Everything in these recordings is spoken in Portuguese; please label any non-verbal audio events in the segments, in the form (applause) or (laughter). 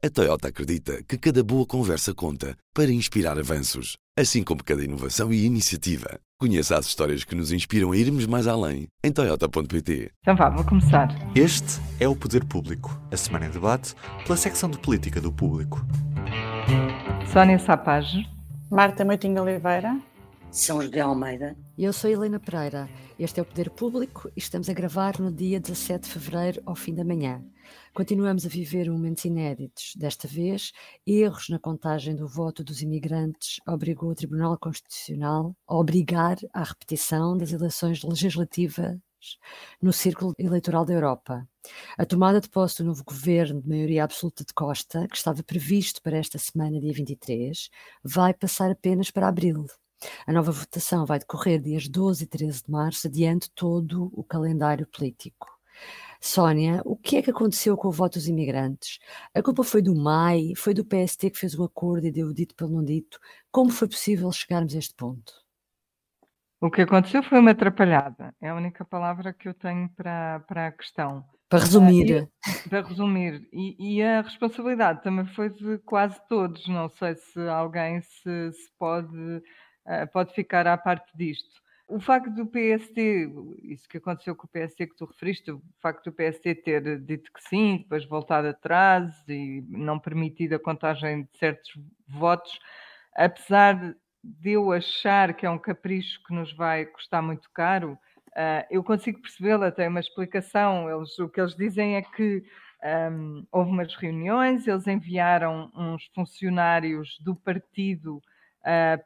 A Toyota acredita que cada boa conversa conta para inspirar avanços, assim como cada inovação e iniciativa. Conheça as histórias que nos inspiram a irmos mais além em Toyota.pt. Então vá, vou começar. Este é o Poder Público, a semana em debate pela secção de política do público. Sónia Sapage. Marta Moitinho Oliveira. São José Almeida. E eu sou Helena Pereira. Este é o Poder Público e estamos a gravar no dia 17 de fevereiro, ao fim da manhã. Continuamos a viver momentos inéditos. Desta vez, erros na contagem do voto dos imigrantes obrigou o Tribunal Constitucional a obrigar à repetição das eleições legislativas no Círculo Eleitoral da Europa. A tomada de posse do novo governo de maioria absoluta de Costa, que estava previsto para esta semana, dia 23, vai passar apenas para abril. A nova votação vai decorrer dias 12 e 13 de março, adiante todo o calendário político. Sónia, o que é que aconteceu com o voto dos imigrantes? A culpa foi do MAI? Foi do PST que fez o acordo e deu o dito pelo não dito? Como foi possível chegarmos a este ponto? O que aconteceu foi uma atrapalhada. É a única palavra que eu tenho para, para a questão. Para resumir. Uh, e, para resumir. E, e, a responsabilidade também foi de quase todos. Não sei se alguém se, se pode, uh, pode ficar à parte disto. O facto do PST, isso que aconteceu com o PST que tu referiste, o facto do PST ter dito que sim, depois voltado atrás e não permitido a contagem de certos votos, apesar de eu achar que é um capricho que nos vai custar muito caro, uh, eu consigo percebê-lo, até uma explicação. Eles, o que eles dizem é que um, houve umas reuniões, eles enviaram uns funcionários do partido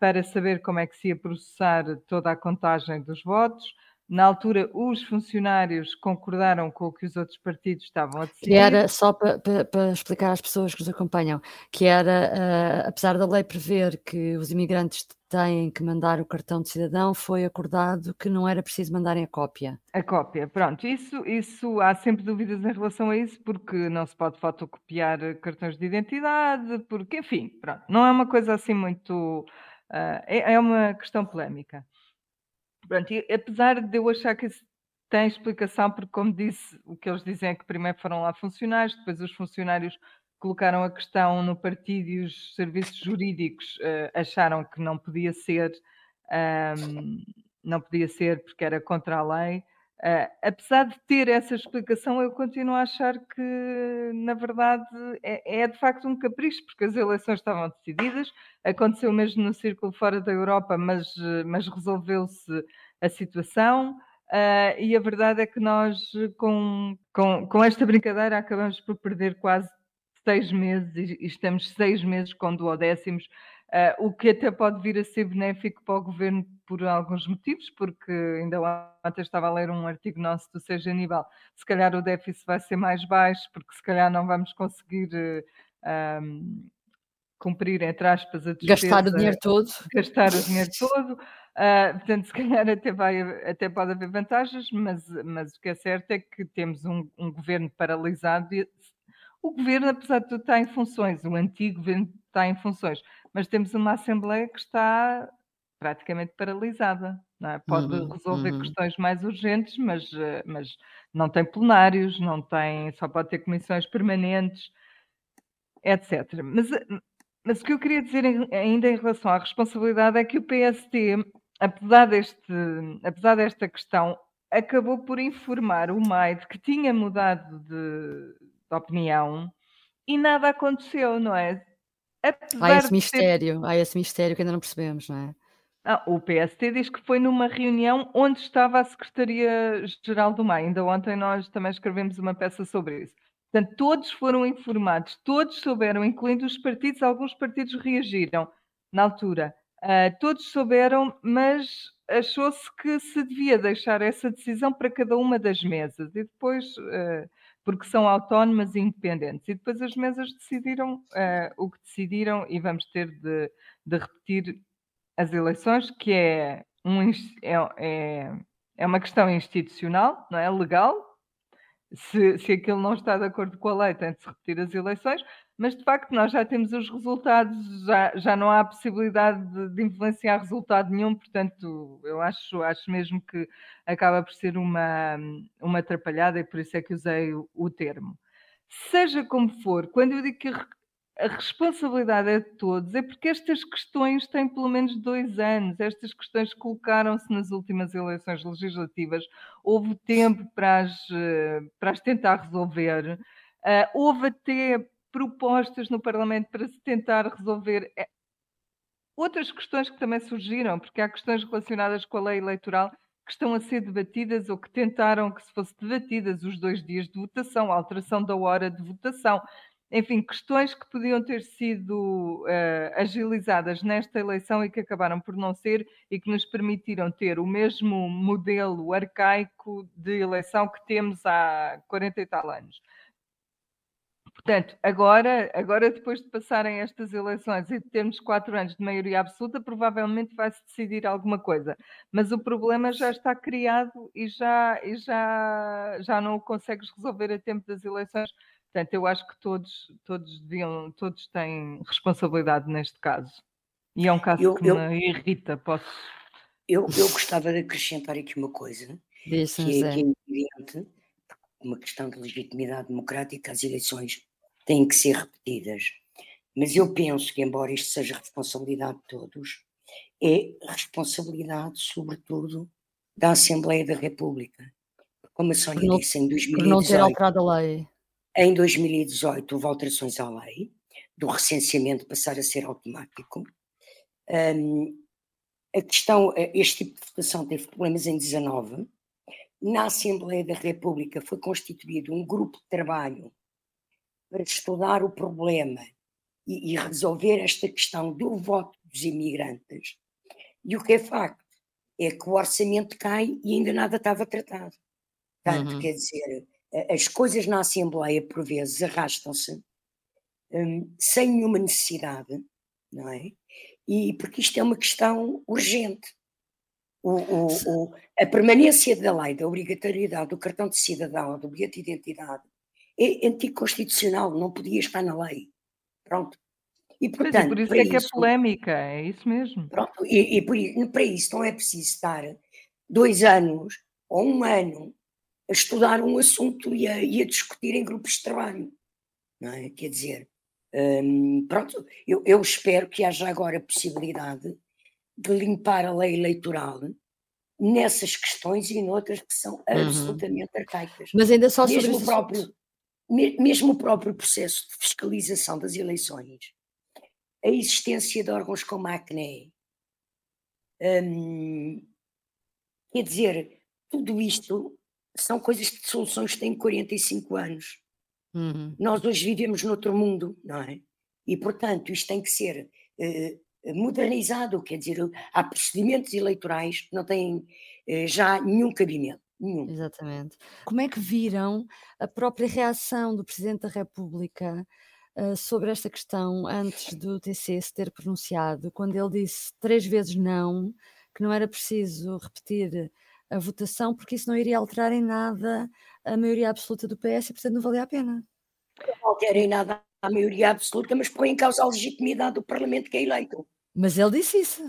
para saber como é que se ia processar toda a contagem dos votos. Na altura, os funcionários concordaram com o que os outros partidos estavam a decidir. Que era, só para, para, para explicar às pessoas que nos acompanham, que era, uh, apesar da lei prever que os imigrantes têm que mandar o cartão de cidadão, foi acordado que não era preciso mandarem a cópia. A cópia, pronto. Isso, isso há sempre dúvidas em relação a isso, porque não se pode fotocopiar cartões de identidade, porque, enfim, pronto, não é uma coisa assim muito. Uh, é, é uma questão polémica. Pronto, e apesar de eu achar que isso tem explicação, porque, como disse, o que eles dizem é que primeiro foram lá funcionários, depois os funcionários colocaram a questão no partido e os serviços jurídicos uh, acharam que não podia ser, um, não podia ser porque era contra a lei. Uh, apesar de ter essa explicação, eu continuo a achar que, na verdade, é, é, de facto um capricho, porque as eleições estavam decididas, aconteceu mesmo no círculo fora da Europa, mas, mas resolveu-se a situação. Uh, e a verdade é que nós, com, com, com esta brincadeira, acabamos por perder quase seis meses e, estamos seis meses com duodécimos, uh, o que até pode vir a ser benéfico para o governo por alguns motivos, porque ainda ontem estava a ler um artigo nosso do Seja Aníbal, se calhar o déficit vai ser mais baixo, porque se calhar não vamos conseguir um, cumprir, entre aspas, a despesa. Gastar o dinheiro todo. Gastar o dinheiro todo. Uh, (laughs) portanto, se calhar até, vai, até pode haver vantagens, mas, mas o que é certo é que temos um, um governo paralisado e o governo, apesar de tudo, está em funções, o antigo governo está em funções, mas temos uma Assembleia que está praticamente paralisada. É? Pode uhum, resolver uhum. questões mais urgentes, mas, eh, mas não tem plenários, não tem, só pode ter comissões permanentes, etc. Mas, eh, mas o que eu queria dizer ainda em relação à responsabilidade é que o PST, apesar, deste, apesar desta questão, acabou por informar o MAID que tinha mudado de, de opinião e nada aconteceu, não é? Apesar há esse mistério, ter... há esse mistério que ainda não percebemos, não é? Ah, o PST diz que foi numa reunião onde estava a Secretaria-Geral do MAI. Ainda ontem nós também escrevemos uma peça sobre isso. Portanto, todos foram informados, todos souberam, incluindo os partidos, alguns partidos reagiram na altura. Uh, todos souberam, mas achou-se que se devia deixar essa decisão para cada uma das mesas. E depois uh, porque são autónomas e independentes. E depois as mesas decidiram uh, o que decidiram e vamos ter de, de repetir as eleições, que é, um, é, é, é uma questão institucional, não é? Legal. Se, se aquilo não está de acordo com a lei, tem de se repetir as eleições, mas de facto nós já temos os resultados, já, já não há possibilidade de, de, influenciar resultado nenhum, portanto, eu acho, acho mesmo que acaba por ser uma, uma atrapalhada e por isso é que usei o, o termo. Seja como for, quando eu digo que a responsabilidade é de todos, é porque estas questões têm pelo menos dois anos. Estas questões colocaram-se nas últimas eleições legislativas. Houve tempo para as, para as tentar resolver. Uh, houve até propostas no Parlamento para se tentar resolver eh, outras questões que também surgiram, porque há questões relacionadas com a lei eleitoral que estão a ser debatidas ou que tentaram que se fosse debatidas os dois dias de votação, a alteração da hora de votação enfim, questões que podiam ter sido uh, agilizadas nesta eleição e que acabaram por não ser e que nos permitiram ter o mesmo modelo arcaico de eleição que temos há 40 e tal anos. Portanto, agora, agora depois de passarem estas eleições e de termos quatro anos de maioria absoluta, provavelmente vai-se decidir alguma coisa. Mas o problema já está criado e já, e já, já não o consegues resolver a tempo das eleições Portanto, eu acho que todos, todos deviam, todos têm responsabilidade neste caso. E é um caso eu, que eu, me irrita, posso. Eu, eu gostava de acrescentar aqui uma coisa, Deixa que, é, que é evidente, uma questão de legitimidade democrática, as eleições têm que ser repetidas. Mas eu penso que, embora isto seja responsabilidade de todos, é responsabilidade, sobretudo, da Assembleia da República. Como a Sónia disse, em 2018. Por não ter alterado a lei. Em 2018 houve alterações à lei do recenseamento passar a ser automático. Um, a questão, eh, este tipo de votação teve problemas em 19. Na Assembleia da República foi constituído um grupo de trabalho para estudar o problema e, e resolver esta questão do voto dos imigrantes. E o que é facto é que o orçamento cai e ainda nada estava tratado. Portanto, uhum. quer dizer, as coisas na Assembleia, por vezes, arrastam-se um, sem nenhuma necessidade, não é? E porque isto é uma questão urgente. O, o, o, a permanência da lei, da obrigatoriedade do cartão de cidadão, do bilhete de identidade, é anticonstitucional, não podia estar na lei. Pronto. E, portanto, é, por isso é que é polémica, é isso mesmo. Pronto, e, e por, para isso não é preciso estar dois anos ou um ano a estudar um assunto e a, e a discutir em grupos de trabalho. É? Quer dizer, hum, pronto, eu, eu espero que haja agora a possibilidade de limpar a lei eleitoral nessas questões e noutras que são uhum. absolutamente arcaicas. Mas ainda só mesmo sobre o próprio, mesmo o próprio processo de fiscalização das eleições, a existência de órgãos como a ACNE, hum, quer dizer, tudo isto são coisas de soluções que têm 45 anos. Uhum. Nós hoje vivemos noutro mundo, não é? E, portanto, isto tem que ser uh, modernizado, quer dizer, há procedimentos eleitorais que não têm uh, já nenhum cabimento. Nenhum. Exatamente. Como é que viram a própria reação do Presidente da República uh, sobre esta questão antes do TC se ter pronunciado, quando ele disse três vezes não, que não era preciso repetir a votação, porque isso não iria alterar em nada a maioria absoluta do PS e, portanto, não valia a pena. Não altera em nada a maioria absoluta, mas põe em causa a legitimidade do Parlamento que é eleito. Mas ele disse isso.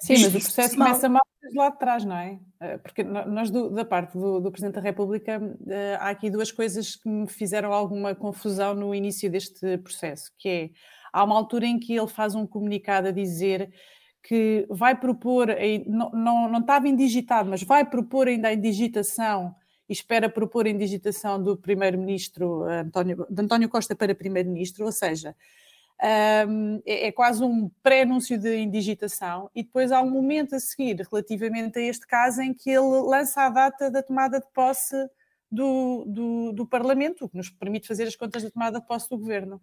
Sim, mas o processo começa mal desde lá de trás, não é? Eh, porque nós, do, da parte do, do, Presidente da República, eh, há aqui duas coisas que me fizeram alguma confusão no início deste processo, que é, há uma altura em que ele faz um comunicado a dizer que vai propor, não, não, não estava indigitado, mas vai propor ainda a indigitação e espera propor a indigitação do primeiro-ministro António, de António Costa para primeiro-ministro, ou seja, um, é, é, quase um pré-anúncio de indigitação e depois há um momento a seguir relativamente a este caso em que ele lança a data da tomada de posse do, do, do Parlamento, o que nos permite fazer as contas da tomada de posse do Governo.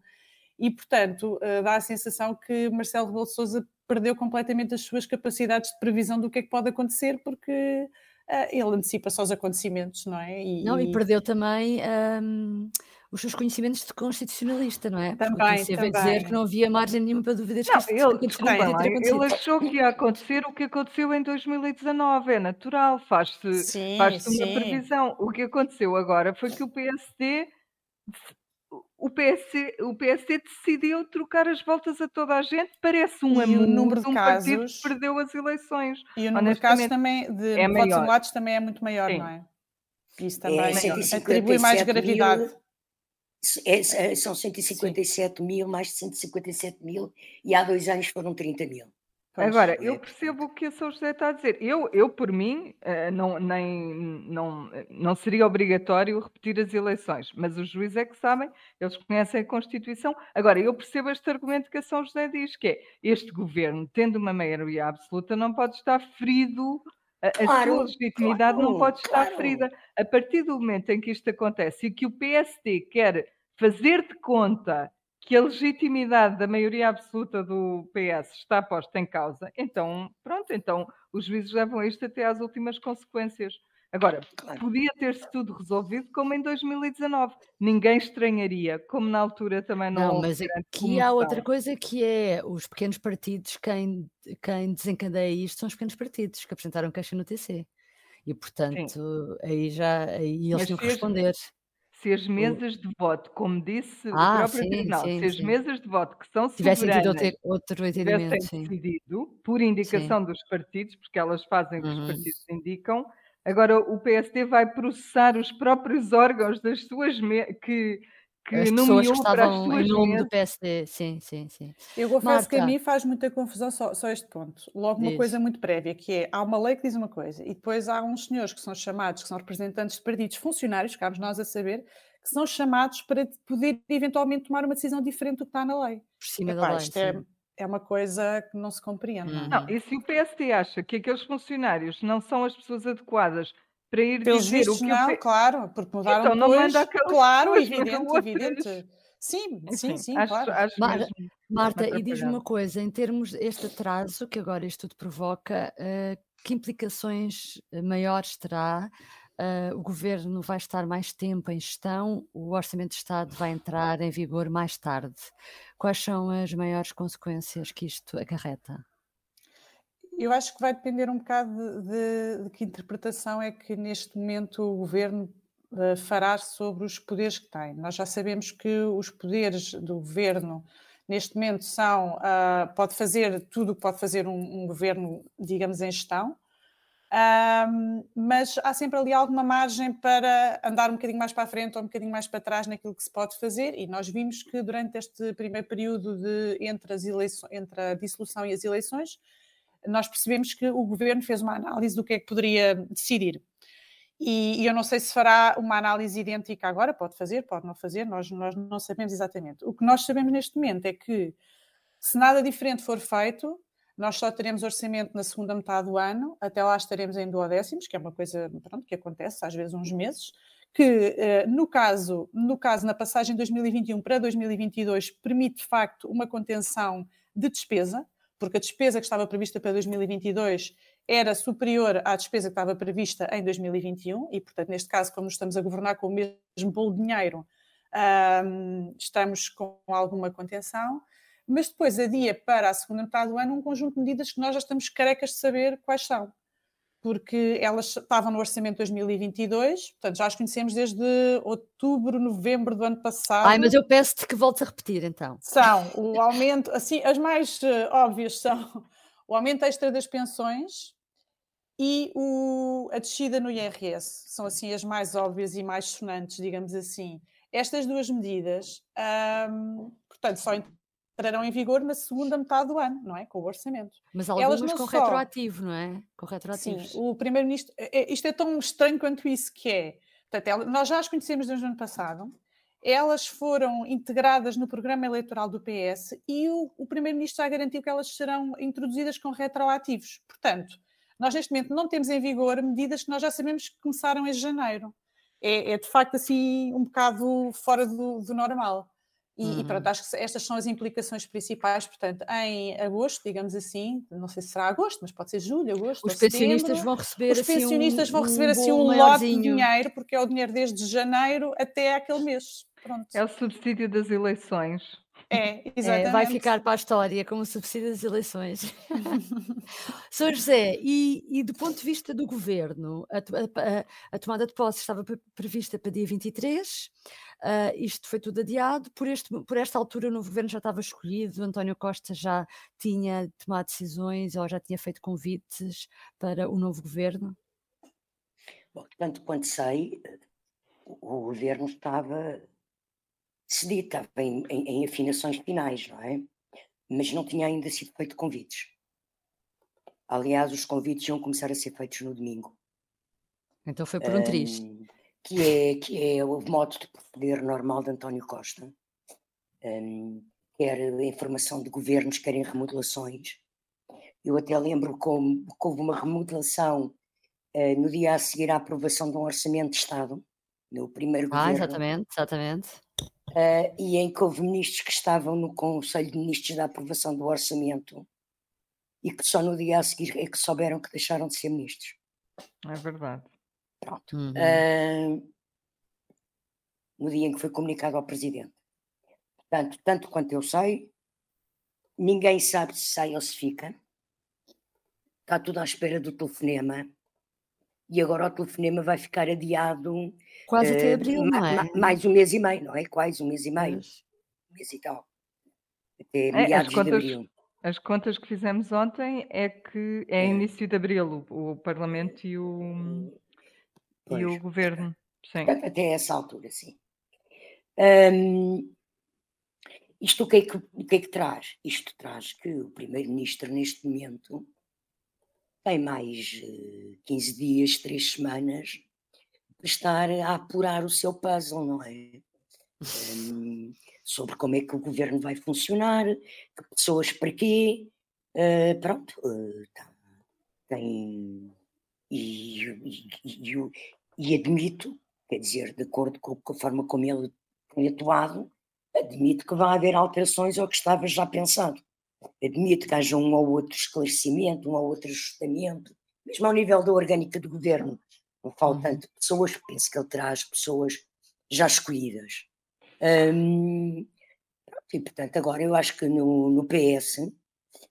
E, portanto, uh, dá a sensação que Marcelo Rebelo de Sousa perdeu completamente as suas capacidades de previsão do que é que pode acontecer, porque uh, ele antecipa só os acontecimentos, não é? E, não, e, perdeu também um, os seus conhecimentos de constitucionalista, não é? Também, Porque também. dizer que não havia margem nenhuma para dúvidas não, que ele, desculpa, lá, ele achou que ia acontecer o que aconteceu em 2019, é natural, faz-se faz uma previsão. O que aconteceu agora foi que o PSD o PSD, o PSD decidiu trocar as voltas a toda a gente, parece um e o número de um casos que perdeu as eleições. E o número de casos também de é votos anulados também é muito maior, Sim. não é? Isso também é, atribui mais gravidade. Mil, É, é, são 157 Sim. mil, mais de 157 mil, e há dois anos foram 30 mil. Pois, Agora, eu percebo o que a São José está a dizer. Eu, eu por mim, eh, não, nem, não, não seria obrigatório repetir as eleições, mas os juízes é que sabem, eles conhecem a Constituição. Agora, eu percebo este argumento que a São José diz, que é este governo, tendo uma maioria absoluta, não pode estar ferido, a, claro, sua legitimidade claro, não pode estar claro. ferida. A partir do momento em que isto acontece e que o PSD quer fazer de conta que a legitimidade da maioria absoluta do PS está posta em causa, então, pronto, então os juízes levam isto até às últimas consequências. Agora, podia ter-se tudo resolvido como em 2019. Ninguém estranharia, como na altura também não. Não, mas aqui há outra coisa que é os pequenos partidos, quem, quem desencadeia isto são os pequenos partidos que apresentaram queixa no TC. E portanto, Sim. aí já aí eles tinham que responder se as mesas de voto, como disse ah, o próprio sim, tribunal, sim, se as sim. mesas de voto que são tivessem tido outro, outro entendimento, decidido por indicação dos partidos, porque elas fazem o que uhum. os partidos indicam, agora o PSD vai processar os próprios órgãos das suas que que as pessoas que estavam em nome do PSD, sim, sim, sim. Eu confesso Marta. que a mim faz muita confusão só, só este ponto. Logo uma coisa muito prévia, que é, há uma lei que diz uma coisa, e depois há uns senhores que são chamados, que são representantes de partidos funcionários, cabe nós a saber, que são chamados para poder eventualmente tomar uma decisão diferente do que está na lei. Por cima Epá, da lei, isto é, é, uma coisa que não se compreende. Não, e se o PSD acha que aqueles funcionários não são as pessoas adequadas para ir Pelos dizer vistos, o que não, claro, porque mudaram então, depois, não manda claro, evidente, evidente. Sim, sim, sim, acho, claro. Acho Marta, Marta e diz-me uma coisa, em termos deste atraso que agora isto tudo provoca, uh, que implicações eh, maiores terá? Uh, o governo vai estar mais tempo em gestão, o Orçamento de Estado vai entrar em vigor mais tarde. Quais são as maiores consequências que isto acarreta? Eu acho que vai depender um bocado de, de, de que interpretação é que neste momento o governo uh, fará sobre os poderes que tem. Nós já sabemos que os poderes do governo neste momento são, uh, pode fazer tudo o que pode fazer um, um governo, digamos, em gestão, um, mas há sempre ali alguma margem para andar um bocadinho mais para a frente ou um bocadinho mais para trás naquilo que se pode fazer, e nós vimos que durante este primeiro período de, entre, as eleições, entre a dissolução e as eleições, nós percebemos que o governo fez uma análise do que é que poderia decidir. E, e, eu não sei se fará uma análise idêntica agora, pode fazer, pode não fazer, nós, nós não sabemos exatamente. O que nós sabemos neste momento é que, se nada diferente for feito, nós só teremos orçamento na segunda metade do ano, até lá estaremos em duodécimos, que é uma coisa pronto, que acontece às vezes uns meses, que eh, no caso, no caso, na passagem de 2021 para 2022, permite de facto uma contenção de despesa, porque a despesa que estava prevista para 2022 era superior à despesa que estava prevista em 2021, e, portanto, neste caso, como estamos a governar com o mesmo bolo de dinheiro, um, estamos com alguma contenção, mas depois adia para a segunda metade do ano um conjunto de medidas que nós já estamos carecas de saber quais são porque elas estavam no orçamento de 2022, portanto já as conhecemos desde outubro, novembro do ano passado. Ai, mas eu peço-te que voltes a repetir então. São o aumento, assim, as mais uh, óbvias são (laughs) o aumento extra das pensões e o, a descida no IRS. São assim as mais óbvias e mais sonantes, digamos assim. Estas duas medidas, um, portanto, só entrarão em vigor na segunda metade do ano, não é? Com o orçamento. Mas algumas com só... retroativo, não é? Com retroativo. Sim, o primeiro-ministro. É, é, isto é tão estranho quanto isso que é. Portanto, nós já as conhecemos desde o ano passado. Elas foram integradas no programa eleitoral do PS e o, o primeiro-ministro já garantiu que elas serão introduzidas com retroativos. Portanto, nós neste momento não temos em vigor medidas que nós já sabemos que começaram em janeiro. É, é de facto assim um bocado fora do, do normal. E, uhum. e, pronto, acho que estas são as implicações principais. Portanto, em agosto, digamos assim, não sei se será agosto, mas pode ser julho, agosto. Os pensionistas vão receber os assim pensionistas um, vão receber um assim um lote de dinheiro, porque é o dinheiro desde janeiro até aquele mês. Pronto. É o subsídio das eleições. É, exatamente. (laughs) É, vai ficar para a história como subsídio das eleições. (laughs) (laughs) Sr. José, e, e, do ponto de vista do governo, a, a, a tomada de posse estava prevista para dia 23, Uh, isto foi tudo adiado. Por, este, por esta altura, o novo governo já estava escolhido, António Costa já tinha tomado decisões ou já tinha feito convites para o novo governo? Bom, tanto quanto sei, o governo estava estava em, em, em, afinações finais, não é? Mas não tinha ainda sido feito convites. Aliás, os convites iam começar a ser feitos no domingo. Então foi por um, um triz. Que é, que é o modo de proceder normal de António Costa. Um, quer em formação de governos, quer em remodelações. Eu até lembro como, houve uma remodelação uh, no dia a seguir à aprovação de um orçamento de Estado, no primeiro ah, governo. exatamente, exatamente. Uh, e em que houve ministros que estavam no Conselho de Ministros da aprovação do orçamento e que só no dia a seguir é que souberam que deixaram de ser ministros. É verdade. Pronto. Uhum. Uh, no dia em que foi comunicado ao Presidente. Portanto, tanto quanto eu sei, ninguém sabe se sai ou se fica. Está tudo à espera do telefonema. E agora o telefonema vai ficar adiado. Quase até abril, não é? Mais um mês e meio, não é? Quase um mês e meio. Mas... Um mês e tal. Até é, meados contas, de abril. As contas que fizemos ontem é que é, é. início de abril o, o Parlamento e o, e o Governo. Sim. Até essa altura, sim. Um, isto o que, é que, o que é que traz? Isto traz que o Primeiro-Ministro, neste momento, tem mais 15 dias, 3 semanas, estar a apurar o seu puzzle, não é? Um, sobre como é que o governo vai funcionar, que pessoas para quê, uh, pronto, uh, tá, tem. E, e, e, e, admito, quer dizer, de acordo com, a forma como ele tem atuado, admito que vai haver alterações ao que estava já pensado. Admito que haja um ou outro esclarecimento, um ou outro ajustamento, mesmo ao nível da orgânica do governo. Não falo uhum. tanto de pessoas, penso que ele traz pessoas já escolhidas. Hum, e portanto, agora eu acho que no, no PS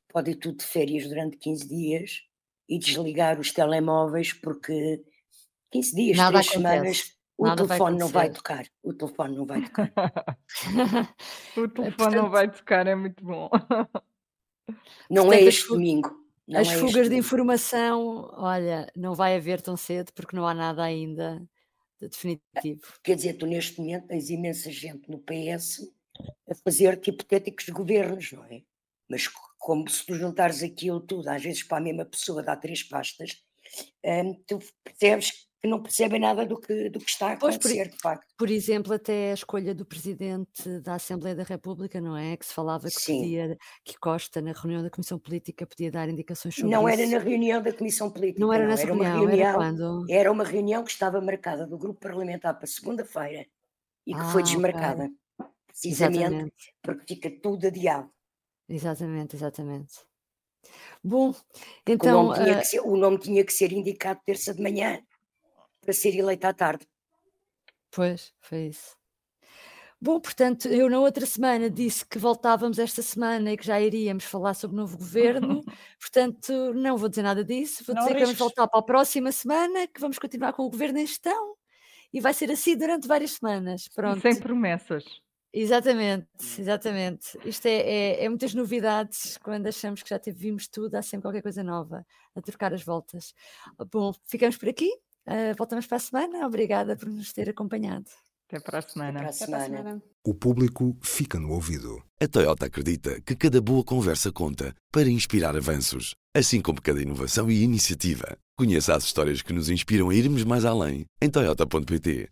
pode ir tudo de férias durante 15 dias e desligar os telemóveis, porque 15 dias, Nada 3 acontece. semanas, o Nada telefone vai não vai tocar. O telefone não vai tocar. (laughs) o telefone Portanto, não vai tocar, é muito bom. Não Portanto, é este domingo. Não as é fugas de informação, olha, não vai haver tão cedo porque não há nada ainda de definitivo. Quer dizer, tu neste momento tens imensa gente no PS a fazer hipotéticos governos, não é? Mas como se tu juntares aquilo tudo, às vezes para a mesma pessoa dá três pastas, hum, tu percebes que não percebem nada do que, do que está a acontecer, pois, por, de facto. Por exemplo, até a escolha do Presidente da Assembleia da República, não é? Que se falava que Sim. podia, que Costa, na reunião da Comissão Política, podia dar indicações sobre não isso. Não era na reunião da Comissão Política. Não era nessa era reunião, uma reunião, era quando? Era uma reunião que estava marcada do Grupo Parlamentar para segunda-feira e que ah, foi desmarcada. Okay. Precisamente exatamente. porque fica tudo adiado. Exatamente, exatamente. Bom, então. O nome, uh... ser, o nome tinha que ser indicado terça de manhã para ser eleita à tarde. Pois, foi isso. Bom, portanto, eu na outra semana disse que voltávamos esta semana e que já iríamos falar sobre o novo governo, (laughs) portanto, não vou dizer nada disso, vou não dizer riscos. que vamos voltar para a próxima semana, que vamos continuar com o governo em gestão e vai ser assim durante várias semanas. Pronto. sem promessas. Exatamente, exatamente. Isto é, é, é, muitas novidades. Quando achamos que já vimos tudo, há sempre qualquer coisa nova a trocar as voltas. Bom, ficamos por aqui. Uh, voltamos para a semana. Obrigada por nos ter acompanhado. Até para a semana. Até para a semana. Até para a semana. O público fica no ouvido. A Toyota acredita que cada boa conversa conta para inspirar avanços, assim como cada inovação e iniciativa. Conheça as histórias que nos inspiram a irmos mais além em Toyota.pt.